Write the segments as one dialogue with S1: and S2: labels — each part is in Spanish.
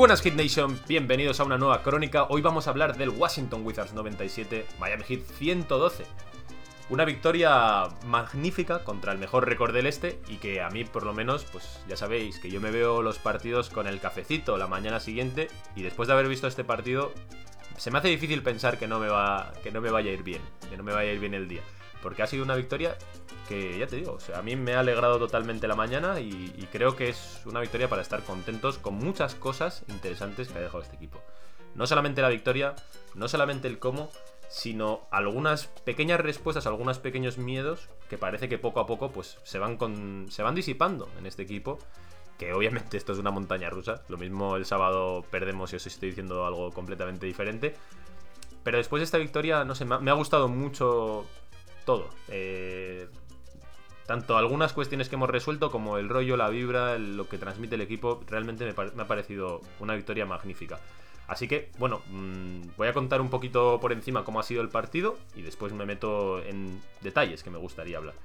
S1: buenas Hit Nation, bienvenidos a una nueva crónica. Hoy vamos a hablar del Washington Wizards 97, Miami Heat 112. Una victoria magnífica contra el mejor récord del este y que a mí por lo menos, pues ya sabéis que yo me veo los partidos con el cafecito la mañana siguiente y después de haber visto este partido se me hace difícil pensar que no me va que no me vaya a ir bien, que no me vaya a ir bien el día, porque ha sido una victoria que ya te digo, o sea, a mí me ha alegrado totalmente la mañana y, creo que es una victoria para estar contentos con muchas cosas interesantes que ha dejado este equipo. No solamente la victoria, no solamente el cómo, sino algunas pequeñas respuestas, algunos pequeños miedos que parece que poco a poco pues se van con se van disipando en este equipo, que obviamente esto es una montaña rusa, lo mismo el sábado perdemos y os estoy diciendo algo completamente diferente. Pero después de esta victoria, no sé, me ha gustado mucho todo. Eh, tanto algunas cuestiones que hemos resuelto como el rollo, la vibra, lo que transmite el equipo, realmente me, ha parecido una victoria magnífica. Así que, bueno, mmm, voy a contar un poquito por encima cómo ha sido el partido y después me meto en detalles que me gustaría hablar.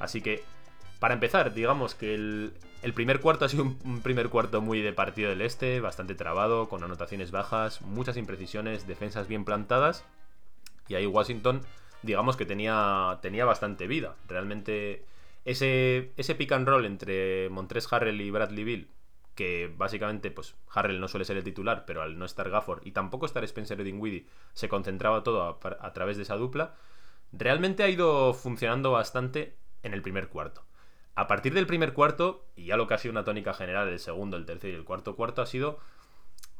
S1: Así que, para empezar, digamos que el, primer cuarto ha sido un, primer cuarto muy de partido del este, bastante trabado, con anotaciones bajas, muchas imprecisiones, defensas bien plantadas. Y ahí Washington, digamos que tenía, tenía bastante vida. Realmente ese, ese pick and roll entre Montres Harrell y Bradley Bill, que básicamente, pues Harrell no suele ser el titular, pero al no estar Gafford y tampoco estar Spencer Dinwiddie, se concentraba todo a, a, través de esa dupla, realmente ha ido funcionando bastante en el primer cuarto. A partir del primer cuarto, y ya lo que ha sido una tónica general, el segundo, el tercer y el cuarto cuarto, ha sido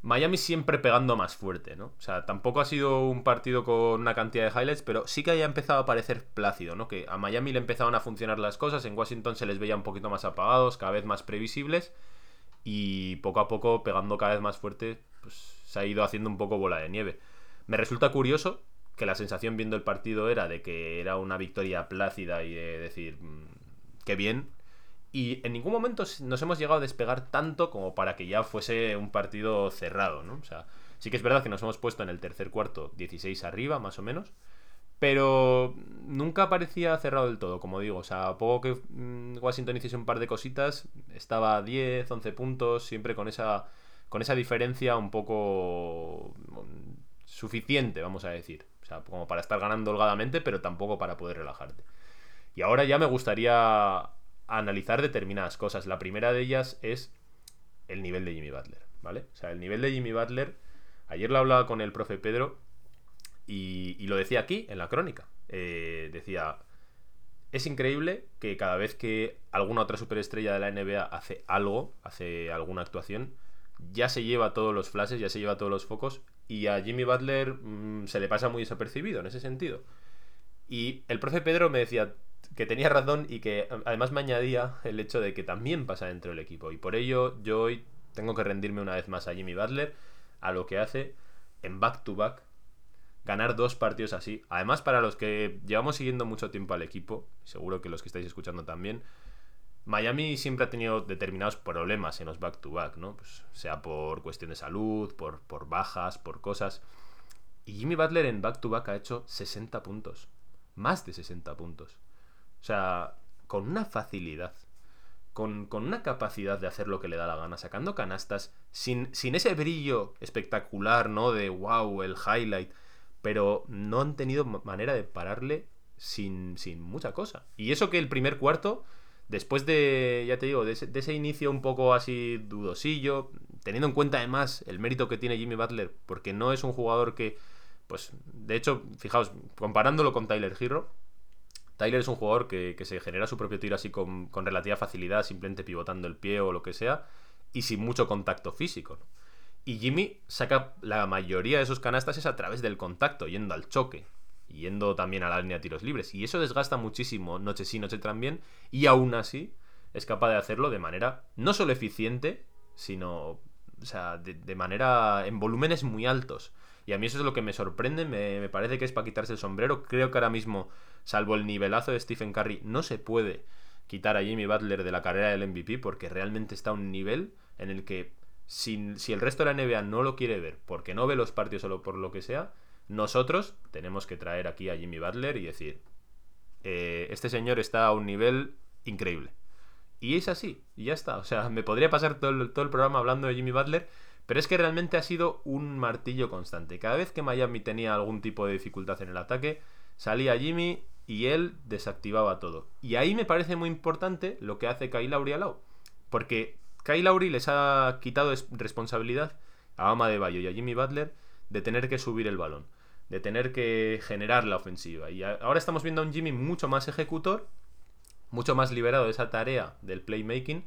S1: Miami siempre pegando más fuerte, ¿no? O sea, tampoco ha sido un partido con una cantidad de highlights, pero sí que haya empezado a parecer plácido, ¿no? Que a Miami le empezaban a funcionar las cosas, en Washington se les veía un poquito más apagados, cada vez más previsibles, y poco a poco, pegando cada vez más fuerte, pues se ha ido haciendo un poco bola de nieve. Me resulta curioso que la sensación viendo el partido era de que era una victoria plácida y de decir, mmm, qué bien, y en ningún momento nos hemos llegado a despegar tanto como para que ya fuese un partido cerrado, ¿no? O sea, sí que es verdad que nos hemos puesto en el tercer cuarto 16 arriba, más o menos. Pero nunca parecía cerrado del todo, como digo. O sea, a poco que mm, Washington hiciese un par de cositas, estaba a 10, 11 puntos, siempre con esa, con esa diferencia un poco mm, suficiente, vamos a decir. O sea, como para estar ganando holgadamente, pero tampoco para poder relajarte. Y ahora ya me gustaría analizar determinadas cosas. La primera de ellas es el nivel de Jimmy Butler, ¿vale? O sea, el nivel de Jimmy Butler, ayer lo hablaba con el profe Pedro y, lo decía aquí, en la crónica. Eh, decía, es increíble que cada vez que alguna otra superestrella de la NBA hace algo, hace alguna actuación, ya se lleva todos los flashes, ya se lleva todos los focos y a Jimmy Butler mmm, se le pasa muy desapercibido en ese sentido. Y el profe Pedro me decía, que tenía razón y que además me añadía el hecho de que también pasa dentro del equipo. Y por ello yo hoy tengo que rendirme una vez más a Jimmy Butler, a lo que hace en back-to-back, -back, ganar dos partidos así. Además, para los que llevamos siguiendo mucho tiempo al equipo, seguro que los que estáis escuchando también, Miami siempre ha tenido determinados problemas en los back-to-back, -back, ¿no? Pues sea por cuestión de salud, por, por bajas, por cosas. Y Jimmy Butler en back-to-back -back ha hecho 60 puntos. Más de 60 puntos. O sea, con una facilidad, con, con, una capacidad de hacer lo que le da la gana, sacando canastas, sin, sin ese brillo espectacular, ¿no? De wow, el highlight, pero no han tenido manera de pararle sin, sin mucha cosa. Y eso que el primer cuarto, después de, ya te digo, de ese, de ese inicio un poco así dudosillo, teniendo en cuenta además el mérito que tiene Jimmy Butler, porque no es un jugador que, pues, de hecho, fijaos, comparándolo con Tyler Hero, Tyler es un jugador que, se genera su propio tiro así con, relativa facilidad, simplemente pivotando el pie o lo que sea, y sin mucho contacto físico. Y Jimmy saca la mayoría de sus canastas es a través del contacto, yendo al choque, yendo también a la línea de tiros libres. Y eso desgasta muchísimo, noche sí, noche también, y aún así es capaz de hacerlo de manera no solo eficiente, sino o sea, de manera en volúmenes muy altos. Y a mí eso es lo que me sorprende, me, parece que es para quitarse el sombrero. Creo que ahora mismo, salvo el nivelazo de Stephen Curry, no se puede quitar a Jimmy Butler de la carrera del MVP porque realmente está a un nivel en el que si, el resto de la NBA no lo quiere ver porque no ve los partidos solo por lo que sea, nosotros tenemos que traer aquí a Jimmy Butler y decir, eh, este señor está a un nivel increíble. Y es así, y ya está. O sea, me podría pasar todo todo el programa hablando de Jimmy Butler, Pero es que realmente ha sido un martillo constante. Cada vez que Miami tenía algún tipo de dificultad en el ataque, salía Jimmy y él desactivaba todo. Y ahí me parece muy importante lo que hace Kyle Lowry al. Porque Kyle Lowry les ha quitado responsabilidad a Ama de Bayo y a Jimmy Butler de tener que subir el balón, de tener que generar la ofensiva. Y ahora estamos viendo a un Jimmy mucho más ejecutor, mucho más liberado de esa tarea del playmaking.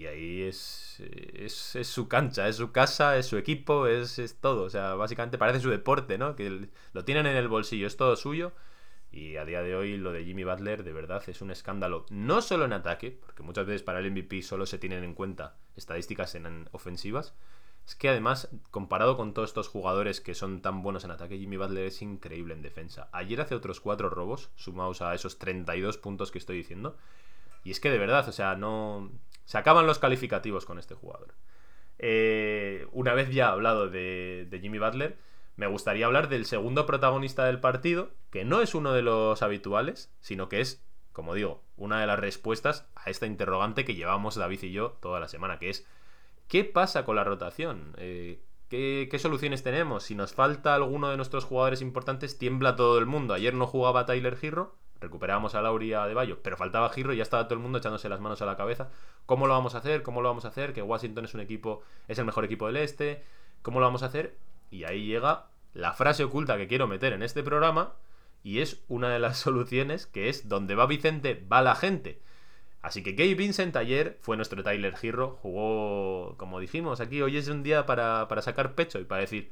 S1: Y ahí es, es, su cancha, es su casa, es su equipo, es, es, todo. O sea, básicamente parece su deporte, ¿no? Que lo tienen en el bolsillo, es todo suyo. Y a día de hoy lo de Jimmy Butler de verdad es un escándalo. No solo en ataque, porque muchas veces para el MVP solo se tienen en cuenta estadísticas en ofensivas, es que además, comparado con todos estos jugadores que son tan buenos en ataque, Jimmy Butler es increíble en defensa. Ayer hace otros cuatro robos, sumados a esos 32 puntos que estoy diciendo. Y es que de verdad, o sea, no. Se acaban los calificativos con este jugador. Eh, una vez ya hablado de, de Jimmy Butler, me gustaría hablar del segundo protagonista del partido, que no es uno de los habituales, sino que es, como digo, una de las respuestas a esta interrogante que llevamos David y yo toda la semana, que es ¿Qué pasa con la rotación? Eh, ¿qué, soluciones tenemos? Si nos falta alguno de nuestros jugadores importantes, tiembla todo el mundo. Ayer no jugaba Tyler Girro, recuperábamos a Lauria de Bayo, pero faltaba Girro y ya estaba todo el mundo echándose las manos a la cabeza. ¿Cómo lo vamos a hacer? ¿Cómo lo vamos a hacer? Que Washington es un equipo, es el mejor equipo del este. ¿Cómo lo vamos a hacer? Y ahí llega la frase oculta que quiero meter en este programa y es una de las soluciones que es donde va Vicente, va la gente. Así que Gabe Vincent ayer fue nuestro Tyler Hero, jugó, como dijimos aquí, hoy es un día para, sacar pecho y para decir,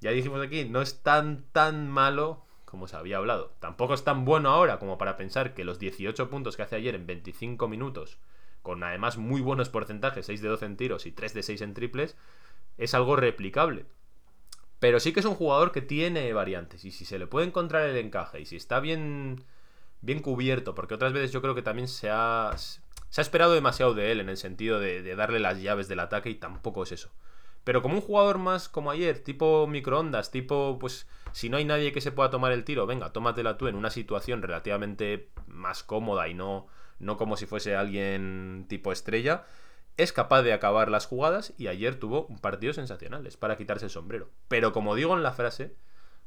S1: ya dijimos aquí, no es tan, tan malo como se había hablado. Tampoco es tan bueno ahora como para pensar que los 18 puntos que hace ayer en 25 minutos, con además muy buenos porcentajes, 6 de 12 en tiros y 3 de 6 en triples, es algo replicable. Pero sí que es un jugador que tiene variantes y si se le puede encontrar el encaje y si está bien bien cubierto, porque otras veces yo creo que también se ha, se ha esperado demasiado de él en el sentido de, darle las llaves del ataque y tampoco es eso. Pero como un jugador más como ayer, tipo microondas, tipo, pues, si no hay nadie que se pueda tomar el tiro, venga, tómatela tú en una situación relativamente más cómoda y no, no como si fuese alguien tipo estrella, es capaz de acabar las jugadas y ayer tuvo un partido sensacional, es para quitarse el sombrero. Pero como digo en la frase,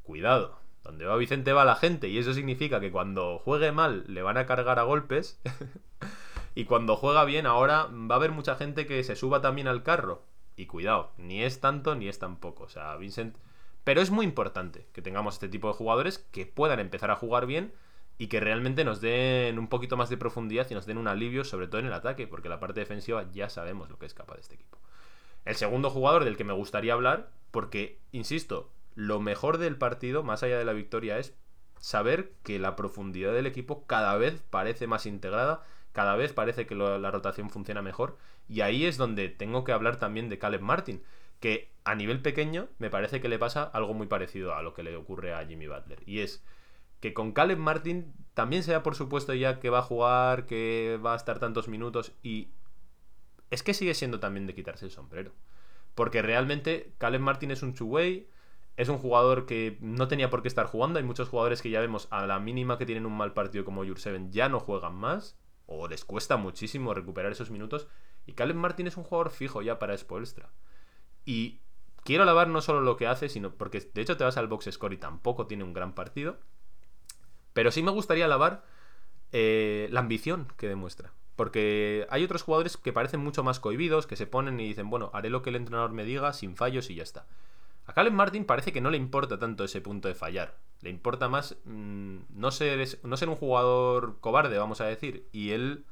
S1: cuidado, donde va Vicente va la gente y eso significa que cuando juegue mal le van a cargar a golpes y cuando juega bien ahora va a haber mucha gente que se suba también al carro. Y cuidado, ni es tanto ni es tan poco. O sea, Vincent... Pero es muy importante que tengamos este tipo de jugadores que puedan empezar a jugar bien y que realmente nos den un poquito más de profundidad y nos den un alivio, sobre todo en el ataque, porque la parte defensiva ya sabemos lo que es capaz de este equipo. El segundo jugador del que me gustaría hablar, porque, insisto, lo mejor del partido, más allá de la victoria, es saber que la profundidad del equipo cada vez parece más integrada, cada vez parece que la rotación funciona mejor. Y ahí es donde tengo que hablar también de Caleb Martin, que a nivel pequeño me parece que le pasa algo muy parecido a lo que le ocurre a Jimmy Butler. Y es que con Caleb Martin también sea por supuesto ya que va a jugar, que va a estar tantos minutos y es que sigue siendo también de quitarse el sombrero. Porque realmente Caleb Martin es un two-way, es un jugador que no tenía por qué estar jugando. Hay muchos jugadores que ya vemos a la mínima que tienen un mal partido como Jurseven ya no juegan más. O les cuesta muchísimo recuperar esos minutos. Y Caleb Martin es un jugador fijo ya para Spoelstra. Y quiero alabar no solo lo que hace, sino porque de hecho te vas al box score y tampoco tiene un gran partido. Pero sí me gustaría alabar eh, la ambición que demuestra. Porque hay otros jugadores que parecen mucho más cohibidos, que se ponen y dicen, bueno, haré lo que el entrenador me diga sin fallos y ya está. A Caleb Martin parece que no le importa tanto ese punto de fallar. Le importa más mm, no, ser, no ser un jugador cobarde, vamos a decir. Y él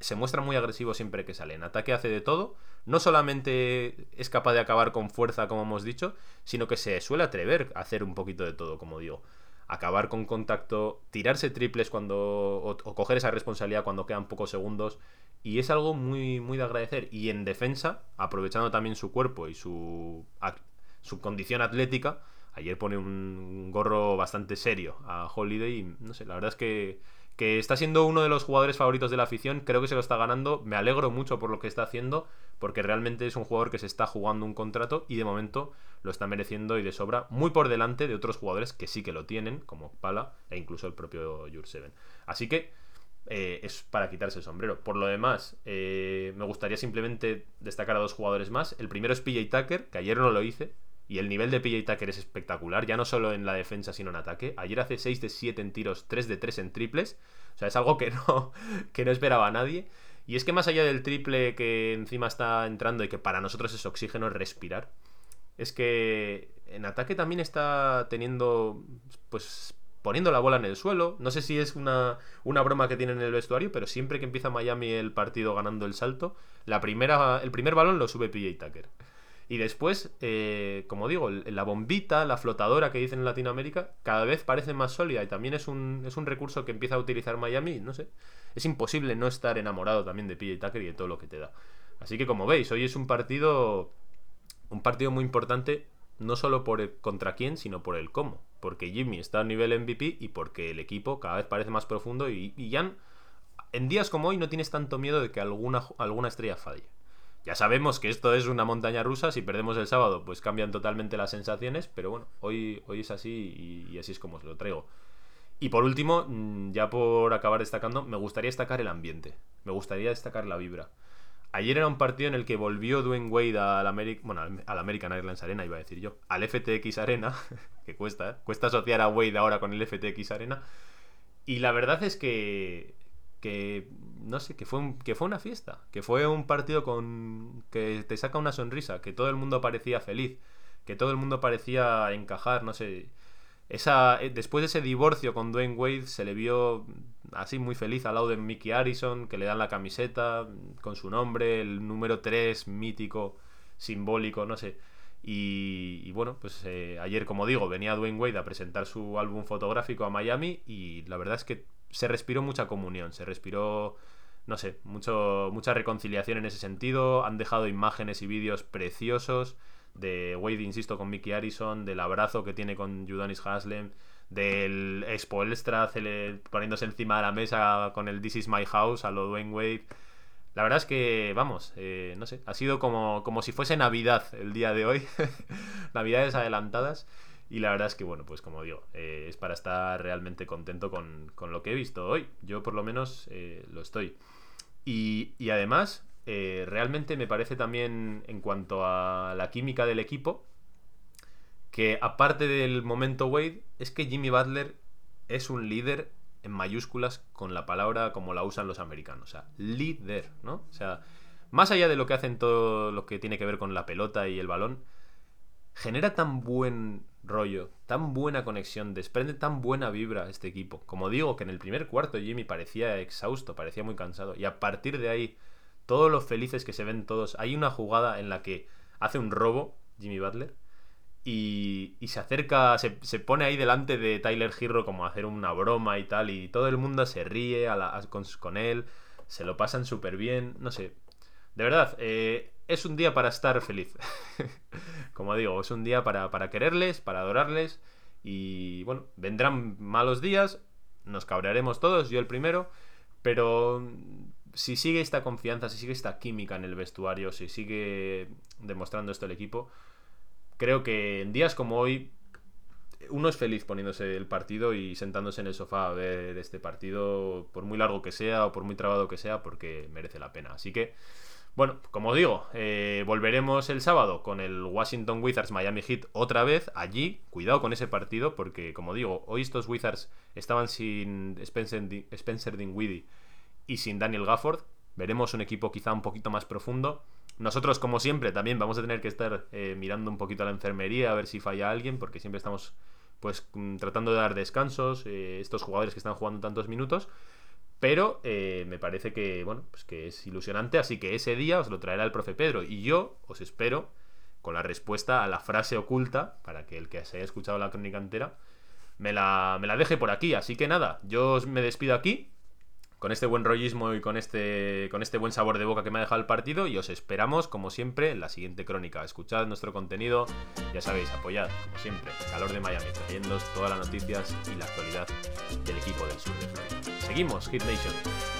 S1: se muestra muy agresivo siempre que sale. En ataque hace de todo. No solamente es capaz de acabar con fuerza, como hemos dicho, sino que se suele atrever a hacer un poquito de todo, como digo. Acabar con contacto, tirarse triples cuando. o, coger esa responsabilidad cuando quedan pocos segundos. Y es algo muy, muy de agradecer. Y en defensa, aprovechando también su cuerpo y su su condición atlética. Ayer pone un gorro bastante serio a Holiday y no sé, la verdad es que, que está siendo uno de los jugadores favoritos de la afición, creo que se lo está ganando, me alegro mucho por lo que está haciendo, porque realmente es un jugador que se está jugando un contrato y de momento lo está mereciendo y de sobra, muy por delante de otros jugadores que sí que lo tienen, como Pala e incluso el propio Jurseven. Así que eh, es para quitarse el sombrero. Por lo demás, eh, me gustaría simplemente destacar a dos jugadores más. El primero es PJ Tucker, que ayer no lo hice. Y el nivel de PJ Tucker es espectacular, ya no solo en la defensa, sino en ataque. Ayer hace 6 de 7 en tiros, 3 de 3 en triples. O sea, es algo que no, que no esperaba nadie. Y es que más allá del triple que encima está entrando y que para nosotros es oxígeno respirar, es que en ataque también está teniendo, pues, poniendo la bola en el suelo. No sé si es una, una broma que tiene en el vestuario, pero siempre que empieza Miami el partido ganando el salto, la primera, el primer balón lo sube PJ Tucker. Y después, eh, como digo, la bombita, la flotadora que dicen en Latinoamérica, cada vez parece más sólida y también es un, es un recurso que empieza a utilizar Miami, no sé. Es imposible no estar enamorado también de PJ Tucker y de todo lo que te da. Así que como veis, hoy es un partido un partido muy importante no solo por el contra quién, sino por el cómo. Porque Jimmy está a nivel MVP y porque el equipo cada vez parece más profundo y, y Jan, en días como hoy no tienes tanto miedo de que alguna, alguna estrella falle. Ya sabemos que esto es una montaña rusa, si perdemos el sábado pues cambian totalmente las sensaciones, pero bueno, hoy, hoy es así y, así es como os lo traigo. Y por último, mm, ya por acabar destacando, me gustaría destacar el ambiente, me gustaría destacar la vibra. Ayer era un partido en el que volvió Dwayne Wade al, Ameri bueno, al American Airlines Arena, iba a decir yo, al FTX Arena, que cuesta, ¿eh? cuesta asociar a Wade ahora con el FTX Arena. Y la verdad es que, que no sé, que fue, que fue una fiesta, que fue un partido con que te saca una sonrisa, que todo el mundo parecía feliz, que todo el mundo parecía encajar, no sé. Esa, eh, después de ese divorcio con Dwayne Wade se le vio así muy feliz al lado de Mickey Harrison, que le dan la camiseta con su nombre, el número 3 mítico, simbólico, no sé. Y, bueno, pues eh, ayer, como digo, venía Dwayne Wade a presentar su álbum fotográfico a Miami y la verdad es que se respiró mucha comunión, se respiró, no sé, mucho, mucha reconciliación en ese sentido. Han dejado imágenes y vídeos preciosos de Wade, insisto, con Mickey Harrison, del abrazo que tiene con Judanis Haslem, del Expo Extra poniéndose encima de la mesa con el This is my house a lo Dwayne Wade. La verdad es que, vamos, eh, no sé, ha sido como, como si fuese Navidad el día de hoy. Navidades adelantadas. Y la verdad es que, bueno, pues como digo, eh, es para estar realmente contento con, lo que he visto hoy. Yo por lo menos eh, lo estoy. Y, además, eh, realmente me parece también en cuanto a la química del equipo, que aparte del momento Wade, es que Jimmy Butler es un líder en mayúsculas con la palabra como la usan los americanos. O sea, líder, ¿no? O sea, más allá de lo que hacen todo lo que tiene que ver con la pelota y el balón, genera tan buen rollo, tan buena conexión, desprende tan buena vibra este equipo. Como digo, que en el primer cuarto Jimmy parecía exhausto, parecía muy cansado. Y a partir de ahí, todos los felices que se ven todos. Hay una jugada en la que hace un robo Jimmy Butler. Y, se acerca, se, pone ahí delante de Tyler Hero como a hacer una broma y tal. Y todo el mundo se ríe con, con, él. Se lo pasan súper bien. No sé. De verdad, eh, es un día para estar feliz. Como digo, es un día para, quererles, para adorarles. Y bueno, vendrán malos días, nos cabrearemos todos, yo el primero. Pero si sigue esta confianza, si sigue esta química en el vestuario, si sigue demostrando esto el equipo, creo que en días como hoy uno es feliz poniéndose el partido y sentándose en el sofá a ver este partido, por muy largo que sea o por muy trabado que sea, porque merece la pena. Así que bueno, como digo, eh, volveremos el sábado con el Washington Wizards Miami Heat otra vez allí. Cuidado con ese partido porque, como digo, hoy estos Wizards estaban sin Spencer, Dinwiddie y sin Daniel Gafford. Veremos un equipo quizá un poquito más profundo. Nosotros, como siempre, también vamos a tener que estar eh, mirando un poquito a la enfermería a ver si falla alguien porque siempre estamos pues mm, tratando de dar descansos. Eh, estos jugadores que están jugando tantos minutos. Pero eh, me parece que, bueno, pues que es ilusionante, así que ese día os lo traerá el profe Pedro. Y yo os espero con la respuesta a la frase oculta, para que el que se haya escuchado la crónica entera, me la, me la deje por aquí. Así que nada, yo os me despido aquí, con este buen rollismo y con este, con este buen sabor de boca que me ha dejado el partido, y os esperamos, como siempre, en la siguiente crónica. Escuchad nuestro contenido, ya sabéis, apoyad, como siempre, calor de Miami, trayendo todas las noticias y la actualidad del equipo del sur de Florida. Seguimos, Hit Nation.